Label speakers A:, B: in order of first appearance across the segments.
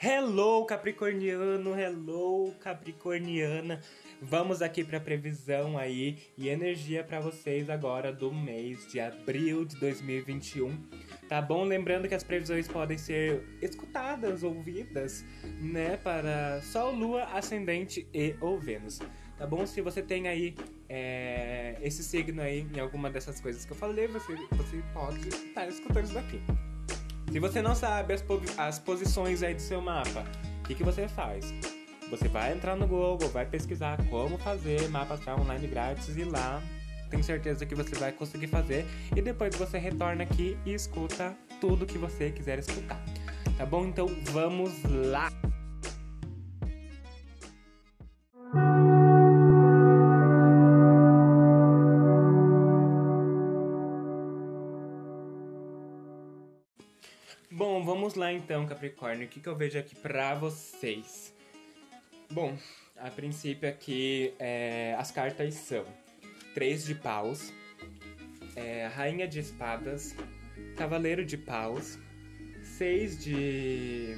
A: Hello, Capricorniano, hello, Capricorniana. Vamos aqui para previsão aí e energia para vocês agora do mês de abril de 2021. Tá bom? Lembrando que as previsões podem ser escutadas, ouvidas, né, para Sol, Lua, Ascendente e ou Vênus. Tá bom? Se você tem aí é, esse signo aí em alguma dessas coisas que eu falei, você, você pode estar escutando isso daqui. Se você não sabe as, as posições aí do seu mapa, o que, que você faz? Você vai entrar no Google, vai pesquisar como fazer mapa astral online grátis e lá tenho certeza que você vai conseguir fazer e depois você retorna aqui e escuta tudo que você quiser escutar. Tá bom? Então vamos lá! Lá então, Capricórnio. O que, que eu vejo aqui pra vocês? Bom, a princípio aqui é, as cartas são Três de Paus, é, Rainha de Espadas, Cavaleiro de Paus, Seis de,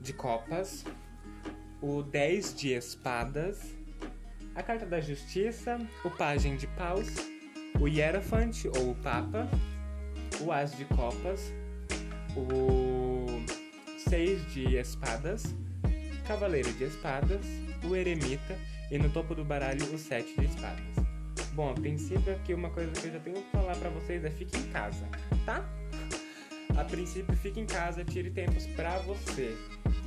A: de Copas, o Dez de Espadas, a Carta da Justiça, o Pajem de Paus, o Hierofante ou o Papa, o As de Copas, o Seis de Espadas, Cavaleiro de Espadas, o Eremita e no topo do baralho o Sete de Espadas. Bom, a princípio aqui uma coisa que eu já tenho que falar para vocês é fique em casa, tá? A princípio fique em casa, tire tempos para você.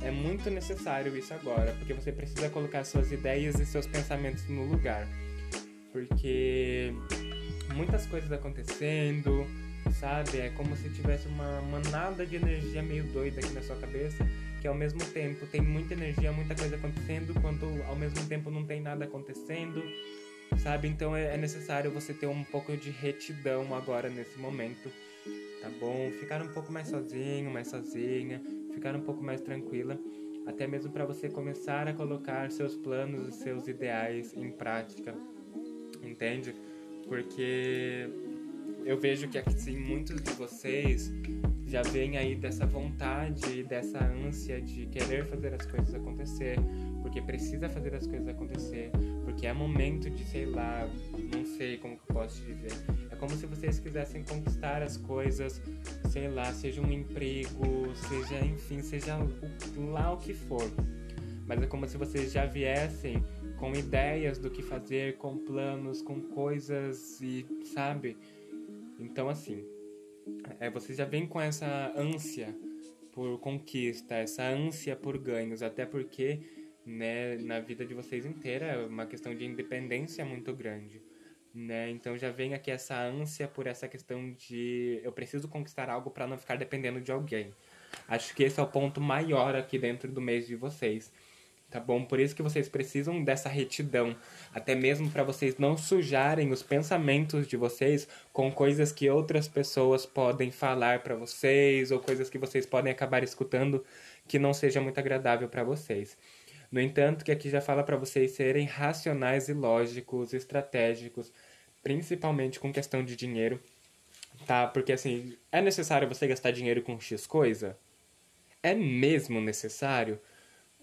A: É muito necessário isso agora, porque você precisa colocar suas ideias e seus pensamentos no lugar. Porque muitas coisas acontecendo, sabe? É como se tivesse uma manada de energia meio doida aqui na sua cabeça, que ao mesmo tempo tem muita energia, muita coisa acontecendo, quanto ao mesmo tempo não tem nada acontecendo, sabe? Então é, é necessário você ter um pouco de retidão agora nesse momento, tá bom? Ficar um pouco mais sozinho, mais sozinha, ficar um pouco mais tranquila, até mesmo para você começar a colocar seus planos e seus ideais em prática, entende? Porque eu vejo que assim, muitos de vocês já vêm aí dessa vontade, dessa ânsia de querer fazer as coisas acontecer, porque precisa fazer as coisas acontecer, porque é momento de, sei lá, não sei como que eu posso dizer. É como se vocês quisessem conquistar as coisas, sei lá, seja um emprego, seja, enfim, seja lá o que for. Mas é como se vocês já viessem com ideias do que fazer, com planos, com coisas e, sabe? Então, assim, é, você já vem com essa ânsia por conquista, essa ânsia por ganhos, até porque né, na vida de vocês inteira é uma questão de independência muito grande. Né? Então já vem aqui essa ânsia por essa questão de eu preciso conquistar algo para não ficar dependendo de alguém. Acho que esse é o ponto maior aqui dentro do mês de vocês tá bom? Por isso que vocês precisam dessa retidão, até mesmo para vocês não sujarem os pensamentos de vocês com coisas que outras pessoas podem falar para vocês ou coisas que vocês podem acabar escutando que não seja muito agradável para vocês. No entanto, que aqui já fala para vocês serem racionais e lógicos, estratégicos, principalmente com questão de dinheiro, tá? Porque assim, é necessário você gastar dinheiro com X coisa? É mesmo necessário?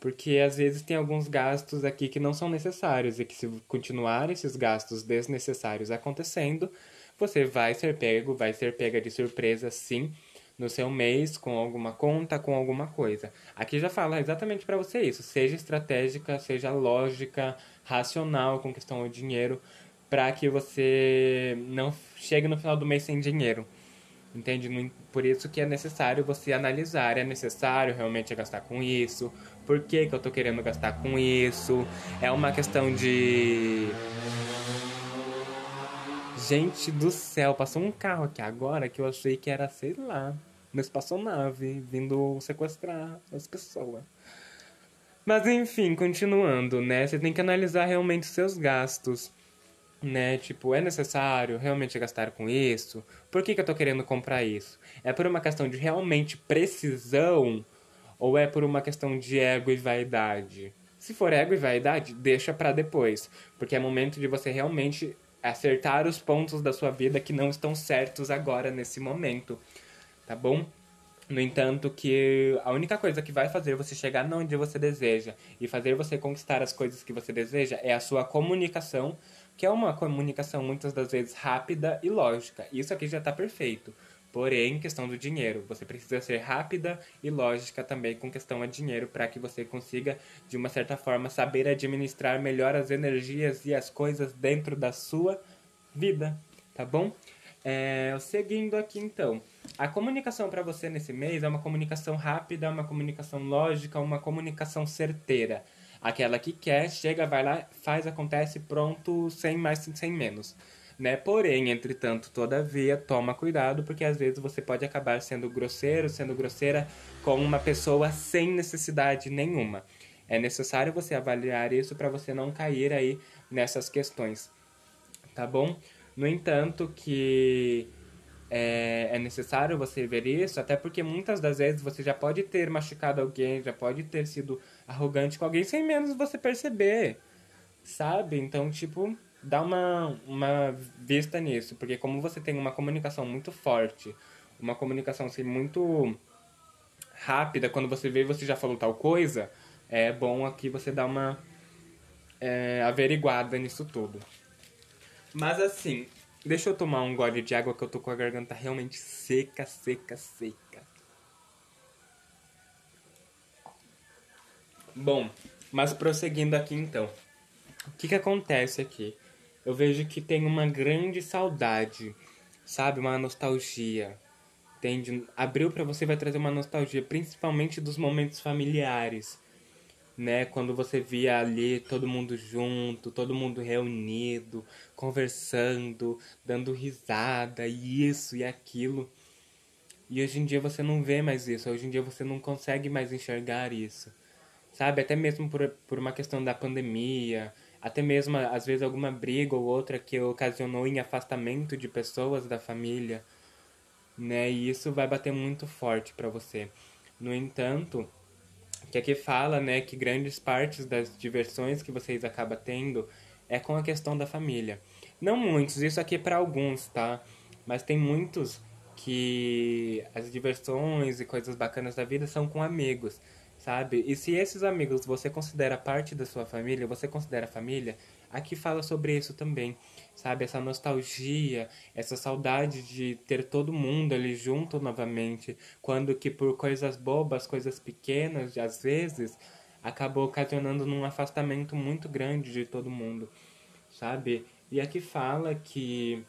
A: Porque às vezes tem alguns gastos aqui que não são necessários e que se continuar esses gastos desnecessários acontecendo, você vai ser pego, vai ser pega de surpresa sim no seu mês com alguma conta, com alguma coisa. Aqui já fala exatamente para você isso, seja estratégica, seja lógica, racional com questão do dinheiro, para que você não chegue no final do mês sem dinheiro. Entende? Por isso que é necessário você analisar, é necessário realmente gastar com isso, por que, que eu tô querendo gastar com isso, é uma questão de... Gente do céu, passou um carro aqui agora que eu achei que era, sei lá, uma espaçonave vindo sequestrar as pessoas. Mas enfim, continuando, né? Você tem que analisar realmente seus gastos né? Tipo, é necessário realmente gastar com isso? Por que, que eu tô querendo comprar isso? É por uma questão de realmente precisão ou é por uma questão de ego e vaidade? Se for ego e vaidade, deixa para depois, porque é momento de você realmente acertar os pontos da sua vida que não estão certos agora nesse momento, tá bom? No entanto, que a única coisa que vai fazer você chegar onde você deseja e fazer você conquistar as coisas que você deseja é a sua comunicação, que é uma comunicação muitas das vezes rápida e lógica. Isso aqui já está perfeito. Porém, questão do dinheiro, você precisa ser rápida e lógica também com questão a dinheiro para que você consiga, de uma certa forma, saber administrar melhor as energias e as coisas dentro da sua vida, tá bom? É, seguindo aqui então, a comunicação para você nesse mês é uma comunicação rápida, uma comunicação lógica, uma comunicação certeira. Aquela que quer, chega, vai lá, faz, acontece, pronto, sem mais, sem menos. Né? Porém, entretanto, todavia, toma cuidado, porque às vezes você pode acabar sendo grosseiro, sendo grosseira com uma pessoa sem necessidade nenhuma. É necessário você avaliar isso para você não cair aí nessas questões, tá bom? No entanto, que é, é, necessário você ver isso, até porque muitas das vezes você já pode ter machucado alguém, já pode ter sido arrogante com alguém sem menos você perceber, sabe? Então, tipo, dá uma, uma vista nisso, porque como você tem uma comunicação muito forte, uma comunicação assim, muito rápida, quando você vê você já falou tal coisa, é bom aqui você dar uma é, averiguada nisso tudo. Mas assim, deixa eu tomar um gole de água que eu tô com a garganta realmente seca, seca, seca. Bom, mas prosseguindo aqui então. O que que acontece aqui? Eu vejo que tem uma grande saudade, sabe? Uma nostalgia. Entende? Abril para você vai trazer uma nostalgia, principalmente dos momentos familiares né? Quando você via ali todo mundo junto, todo mundo reunido, conversando, dando risada, isso e aquilo. E hoje em dia você não vê mais isso, hoje em dia você não consegue mais enxergar isso. Sabe? Até mesmo por, por uma questão da pandemia, até mesmo às vezes alguma briga ou outra que ocasionou em afastamento de pessoas da família, né? E isso vai bater muito forte para você. No entanto, que aqui fala, né, que grandes partes das diversões que vocês acabam tendo é com a questão da família. Não muitos, isso aqui é para alguns, tá? Mas tem muitos que as diversões e coisas bacanas da vida são com amigos, sabe? E se esses amigos você considera parte da sua família, você considera família, aqui fala sobre isso também sabe? Essa nostalgia, essa saudade de ter todo mundo ali junto novamente, quando que por coisas bobas, coisas pequenas, às vezes, acabou ocasionando num afastamento muito grande de todo mundo, sabe? E aqui fala que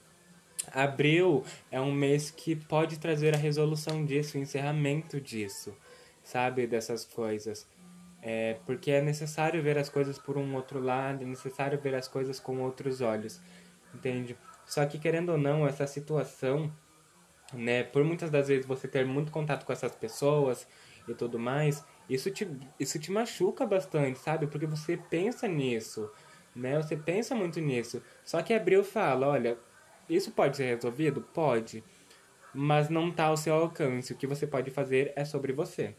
A: abril é um mês que pode trazer a resolução disso, o encerramento disso, sabe? Dessas coisas. É, porque é necessário ver as coisas por um outro lado, é necessário ver as coisas com outros olhos entende? Só que querendo ou não, essa situação, né, por muitas das vezes você ter muito contato com essas pessoas e tudo mais, isso te, isso te machuca bastante, sabe? Porque você pensa nisso, né? Você pensa muito nisso. Só que Abril fala, olha, isso pode ser resolvido? Pode. Mas não está ao seu alcance. O que você pode fazer é sobre você.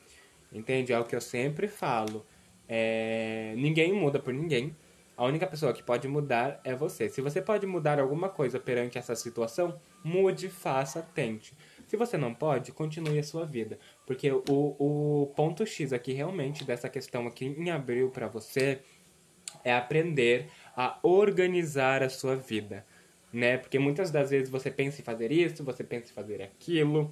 A: Entende? É o que eu sempre falo. É... Ninguém muda por ninguém. A única pessoa que pode mudar é você. Se você pode mudar alguma coisa perante essa situação, mude, faça, tente. Se você não pode, continue a sua vida. Porque o, o ponto X aqui realmente dessa questão aqui em abril para você é aprender a organizar a sua vida. Né? Porque muitas das vezes você pensa em fazer isso, você pensa em fazer aquilo,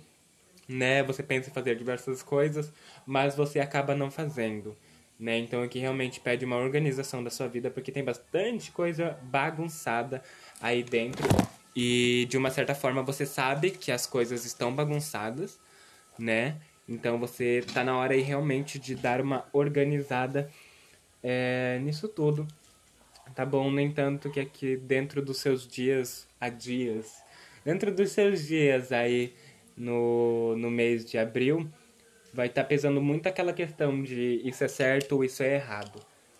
A: né? Você pensa em fazer diversas coisas, mas você acaba não fazendo né? Então aqui realmente pede uma organização da sua vida porque tem bastante coisa bagunçada aí dentro e de uma certa forma você sabe que as coisas estão bagunçadas, né? Então você tá na hora aí realmente de dar uma organizada é, nisso tudo. Tá bom? No entanto que aqui dentro dos seus dias a dias, dentro dos seus dias aí no, no mês de abril, vai estar tá pesando muito aquela questão de isso é certo ou isso é errado,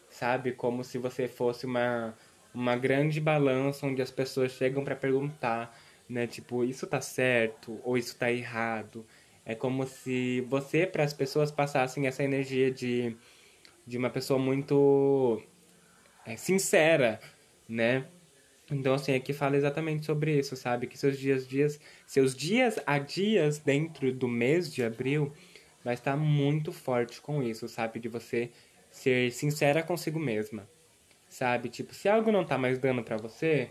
A: sabe? Como se você fosse uma, uma grande balança onde as pessoas chegam para perguntar, né? Tipo, isso tá certo ou isso tá errado. É como se você, para as pessoas, passassem essa energia de, de uma pessoa muito é, sincera, né? Então, assim, aqui fala exatamente sobre isso, sabe? Que seus dias, dias, seus dias a dias dentro do mês de abril vai estar muito forte com isso, sabe? De você ser sincera consigo mesma, sabe? Tipo, se algo não tá mais dando pra você,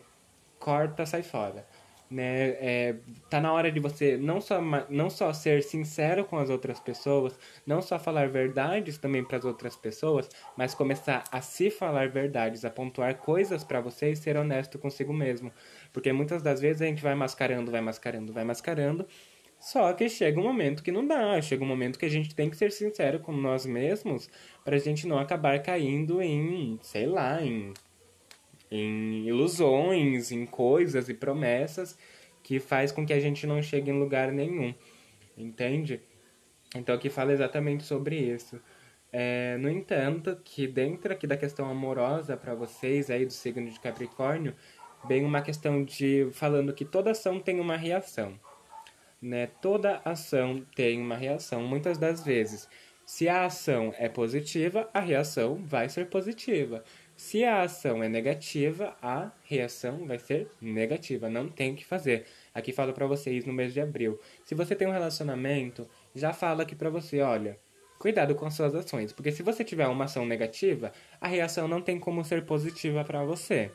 A: corta, sai fora né? É, tá na hora de você não só, não só ser sincero com as outras pessoas, não só falar verdades também para as outras pessoas, mas começar a se falar verdades, a pontuar coisas para você e ser honesto consigo mesmo. Porque muitas das vezes a gente vai mascarando, vai mascarando, vai mascarando, só que chega um momento que não dá, chega um momento que a gente tem que ser sincero com nós mesmos para a gente não acabar caindo em, sei lá, em em ilusões, em coisas e promessas que faz com que a gente não chegue em lugar nenhum, entende? Então aqui fala exatamente sobre isso. É, no entanto, que dentro aqui da questão amorosa para vocês aí do signo de Capricórnio, vem uma questão de falando que toda ação tem uma reação, né? Toda ação tem uma reação, muitas das vezes. Se a ação é positiva, a reação vai ser positiva. Se a ação é negativa, a reação vai ser negativa. Não tem que fazer. Aqui falo para vocês no mês de abril. Se você tem um relacionamento, já fala aqui para você, olha, cuidado com suas ações, porque se você tiver uma ação negativa, a reação não tem como ser positiva para você.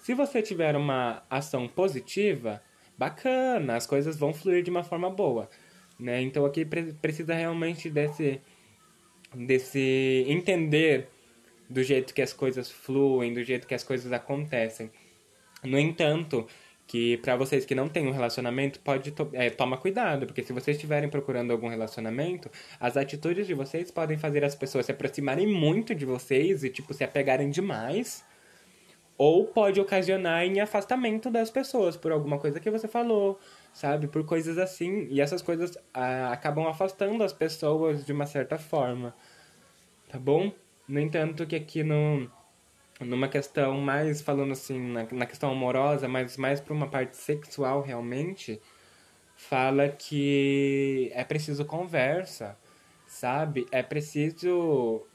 A: Se você tiver uma ação positiva, bacana, as coisas vão fluir de uma forma boa, né? Então aqui precisa realmente desse desse entender do jeito que as coisas fluem, do jeito que as coisas acontecem. No entanto, que para vocês que não têm um relacionamento, pode to é, toma cuidado, porque se vocês estiverem procurando algum relacionamento, as atitudes de vocês podem fazer as pessoas se aproximarem muito de vocês e tipo se apegarem demais, ou pode ocasionar em afastamento das pessoas por alguma coisa que você falou, sabe, por coisas assim, e essas coisas ah, acabam afastando as pessoas de uma certa forma. Tá bom? No entanto, que aqui no, numa questão mais, falando assim, na, na questão amorosa, mas mais para uma parte sexual realmente, fala que é preciso conversa, sabe? É preciso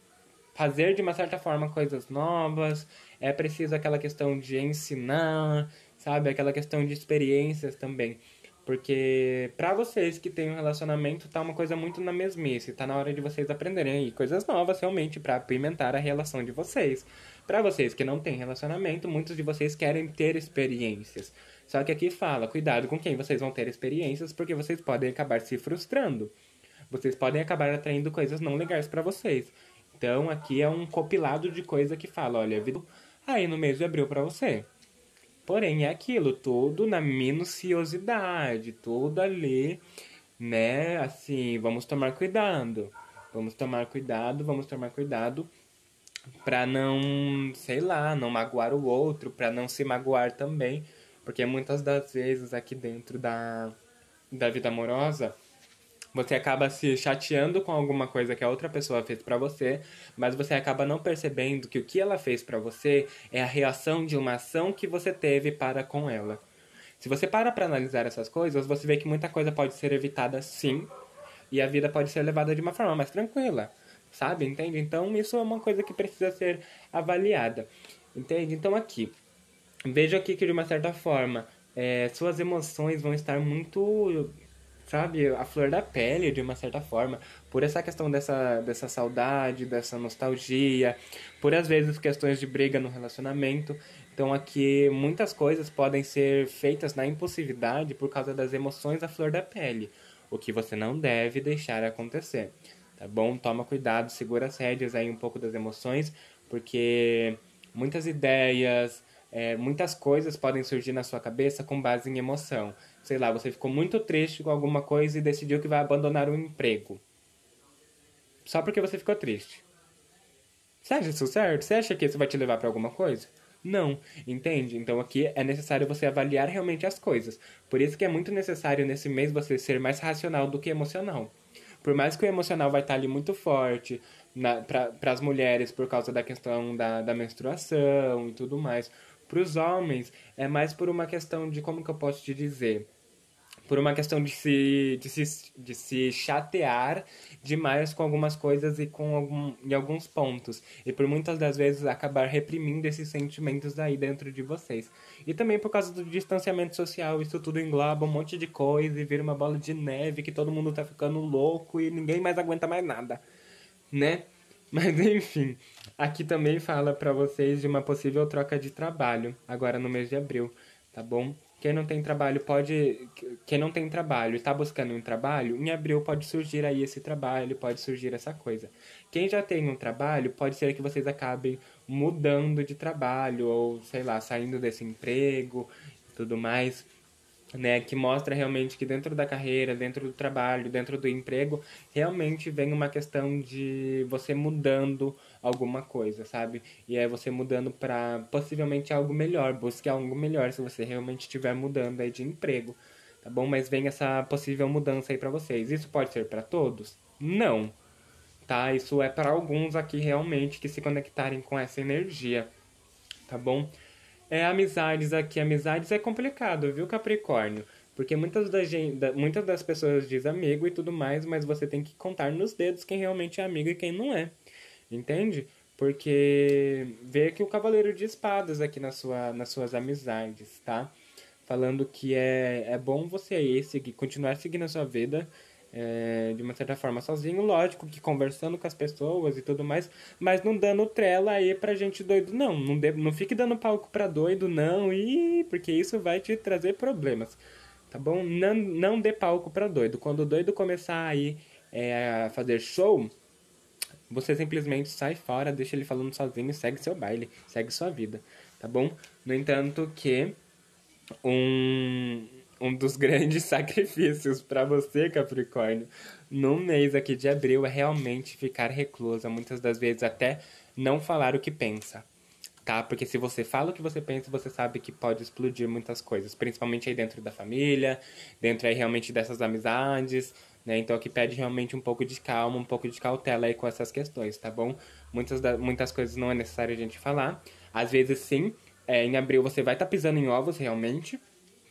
A: fazer de uma certa forma coisas novas, é preciso aquela questão de ensinar, sabe? Aquela questão de experiências também. Porque para vocês que têm um relacionamento, tá uma coisa muito na mesmice. Tá na hora de vocês aprenderem aí coisas novas realmente para apimentar a relação de vocês. Para vocês que não têm relacionamento, muitos de vocês querem ter experiências. Só que aqui fala, cuidado com quem vocês vão ter experiências, porque vocês podem acabar se frustrando. Vocês podem acabar atraindo coisas não legais para vocês. Então aqui é um compilado de coisa que fala, olha, vida aí no mês de abril para você. Porém, é aquilo, tudo na minuciosidade, tudo ali, né? Assim, vamos tomar cuidado. Vamos tomar cuidado, vamos tomar cuidado para não, sei lá, não magoar o outro, para não se magoar também, porque muitas das vezes aqui dentro da, da vida amorosa, você acaba se chateando com alguma coisa que a outra pessoa fez para você, mas você acaba não percebendo que o que ela fez para você é a reação de uma ação que você teve para com ela. Se você para para analisar essas coisas, você vê que muita coisa pode ser evitada sim, e a vida pode ser levada de uma forma mais tranquila, sabe? Entende? Então isso é uma coisa que precisa ser avaliada, entende? Então aqui, veja aqui que de uma certa forma, é, suas emoções vão estar muito sabe, a flor da pele de uma certa forma, por essa questão dessa, dessa saudade, dessa nostalgia, por às vezes questões de briga no relacionamento. Então aqui muitas coisas podem ser feitas na impulsividade por causa das emoções à flor da pele, o que você não deve deixar acontecer. Tá bom? Toma cuidado, segura as rédeas aí um pouco das emoções, porque muitas ideias, é, muitas coisas podem surgir na sua cabeça com base em emoção sei lá, você ficou muito triste com alguma coisa e decidiu que vai abandonar o emprego. Só porque você ficou triste. Você acha isso certo? Você acha que isso vai te levar para alguma coisa? Não, entende? Então aqui é necessário você avaliar realmente as coisas. Por isso que é muito necessário nesse mês você ser mais racional do que emocional. Por mais que o emocional vai estar ali muito forte para as mulheres por causa da questão da, da menstruação e tudo mais. Para os homens é mais por uma questão de como que eu posso te dizer por uma questão de se, de se, de se chatear demais com algumas coisas e com algum, em alguns pontos. E por muitas das vezes acabar reprimindo esses sentimentos aí dentro de vocês. E também por causa do distanciamento social, isso tudo engloba um monte de coisa e vira uma bola de neve que todo mundo tá ficando louco e ninguém mais aguenta mais nada, né? Mas enfim, aqui também fala para vocês de uma possível troca de trabalho, agora no mês de abril, tá bom? Quem não tem trabalho pode. Quem não tem trabalho e está buscando um trabalho, em abril pode surgir aí esse trabalho, pode surgir essa coisa. Quem já tem um trabalho, pode ser que vocês acabem mudando de trabalho, ou sei lá, saindo desse emprego tudo mais né, que mostra realmente que dentro da carreira, dentro do trabalho, dentro do emprego, realmente vem uma questão de você mudando alguma coisa, sabe? E é você mudando para possivelmente algo melhor, busque algo melhor se você realmente estiver mudando aí de emprego, tá bom? Mas vem essa possível mudança aí para vocês. Isso pode ser para todos? Não. Tá? Isso é para alguns aqui realmente que se conectarem com essa energia, tá bom? É, amizades aqui, amizades é complicado, viu, Capricórnio? Porque muitas, da gente, muitas das pessoas dizem amigo e tudo mais, mas você tem que contar nos dedos quem realmente é amigo e quem não é. Entende? Porque vê aqui o Cavaleiro de Espadas aqui na sua, nas suas amizades, tá? Falando que é, é bom você aí seguir, continuar seguindo a sua vida é, de uma certa forma sozinho, lógico que conversando com as pessoas e tudo mais, mas não dando trela aí pra gente doido, não. Não, de, não fique dando palco pra doido, não, e porque isso vai te trazer problemas, tá bom? Não, não dê palco pra doido. Quando o doido começar aí é, a fazer show, você simplesmente sai fora, deixa ele falando sozinho e segue seu baile, segue sua vida, tá bom? No entanto que um um dos grandes sacrifícios para você, Capricórnio, no mês aqui de abril é realmente ficar reclusa, muitas das vezes até não falar o que pensa, tá? Porque se você fala o que você pensa, você sabe que pode explodir muitas coisas, principalmente aí dentro da família, dentro aí realmente dessas amizades, né? Então aqui pede realmente um pouco de calma, um pouco de cautela aí com essas questões, tá bom? Muitas, da, muitas coisas não é necessário a gente falar, às vezes sim, é, em abril você vai estar tá pisando em ovos realmente,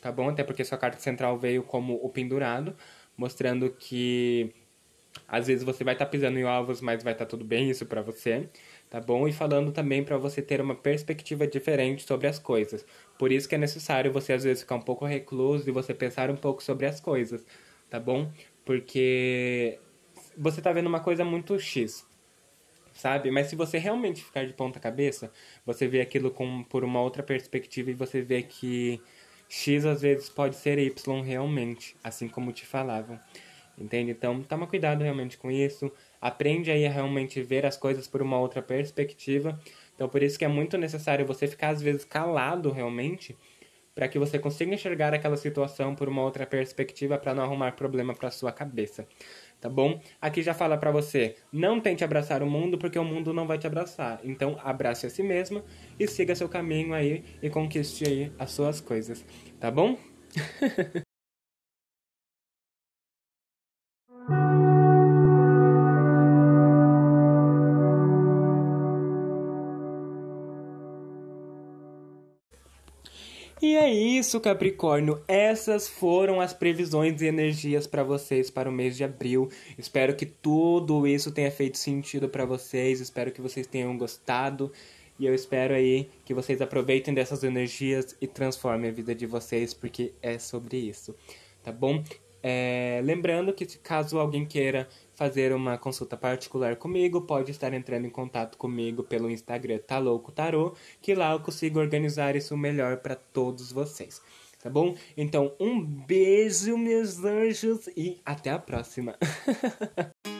A: tá bom? Até porque sua carta central veio como o pendurado, mostrando que às vezes você vai estar tá pisando em ovos, mas vai estar tá tudo bem isso para você, tá bom? E falando também para você ter uma perspectiva diferente sobre as coisas. Por isso que é necessário você às vezes ficar um pouco recluso e você pensar um pouco sobre as coisas, tá bom? Porque você tá vendo uma coisa muito X, sabe? Mas se você realmente ficar de ponta cabeça, você vê aquilo com, por uma outra perspectiva e você vê que X às vezes pode ser Y realmente, assim como te falavam. Entende? Então, toma cuidado realmente com isso. Aprende aí a realmente ver as coisas por uma outra perspectiva. Então, por isso que é muito necessário você ficar às vezes calado realmente, para que você consiga enxergar aquela situação por uma outra perspectiva para não arrumar problema para sua cabeça tá bom? Aqui já fala para você, não tente abraçar o mundo porque o mundo não vai te abraçar. Então, abrace a si mesmo e siga seu caminho aí e conquiste aí as suas coisas, tá bom? isso, Capricórnio. Essas foram as previsões e energias para vocês para o mês de abril. Espero que tudo isso tenha feito sentido para vocês. Espero que vocês tenham gostado. E eu espero aí que vocês aproveitem dessas energias e transformem a vida de vocês, porque é sobre isso, tá bom? É, lembrando que caso alguém queira fazer uma consulta particular comigo, pode estar entrando em contato comigo pelo Instagram Tá Louco Tarô, que lá eu consigo organizar isso melhor para todos vocês. Tá bom? Então, um beijo, meus anjos, e até a próxima.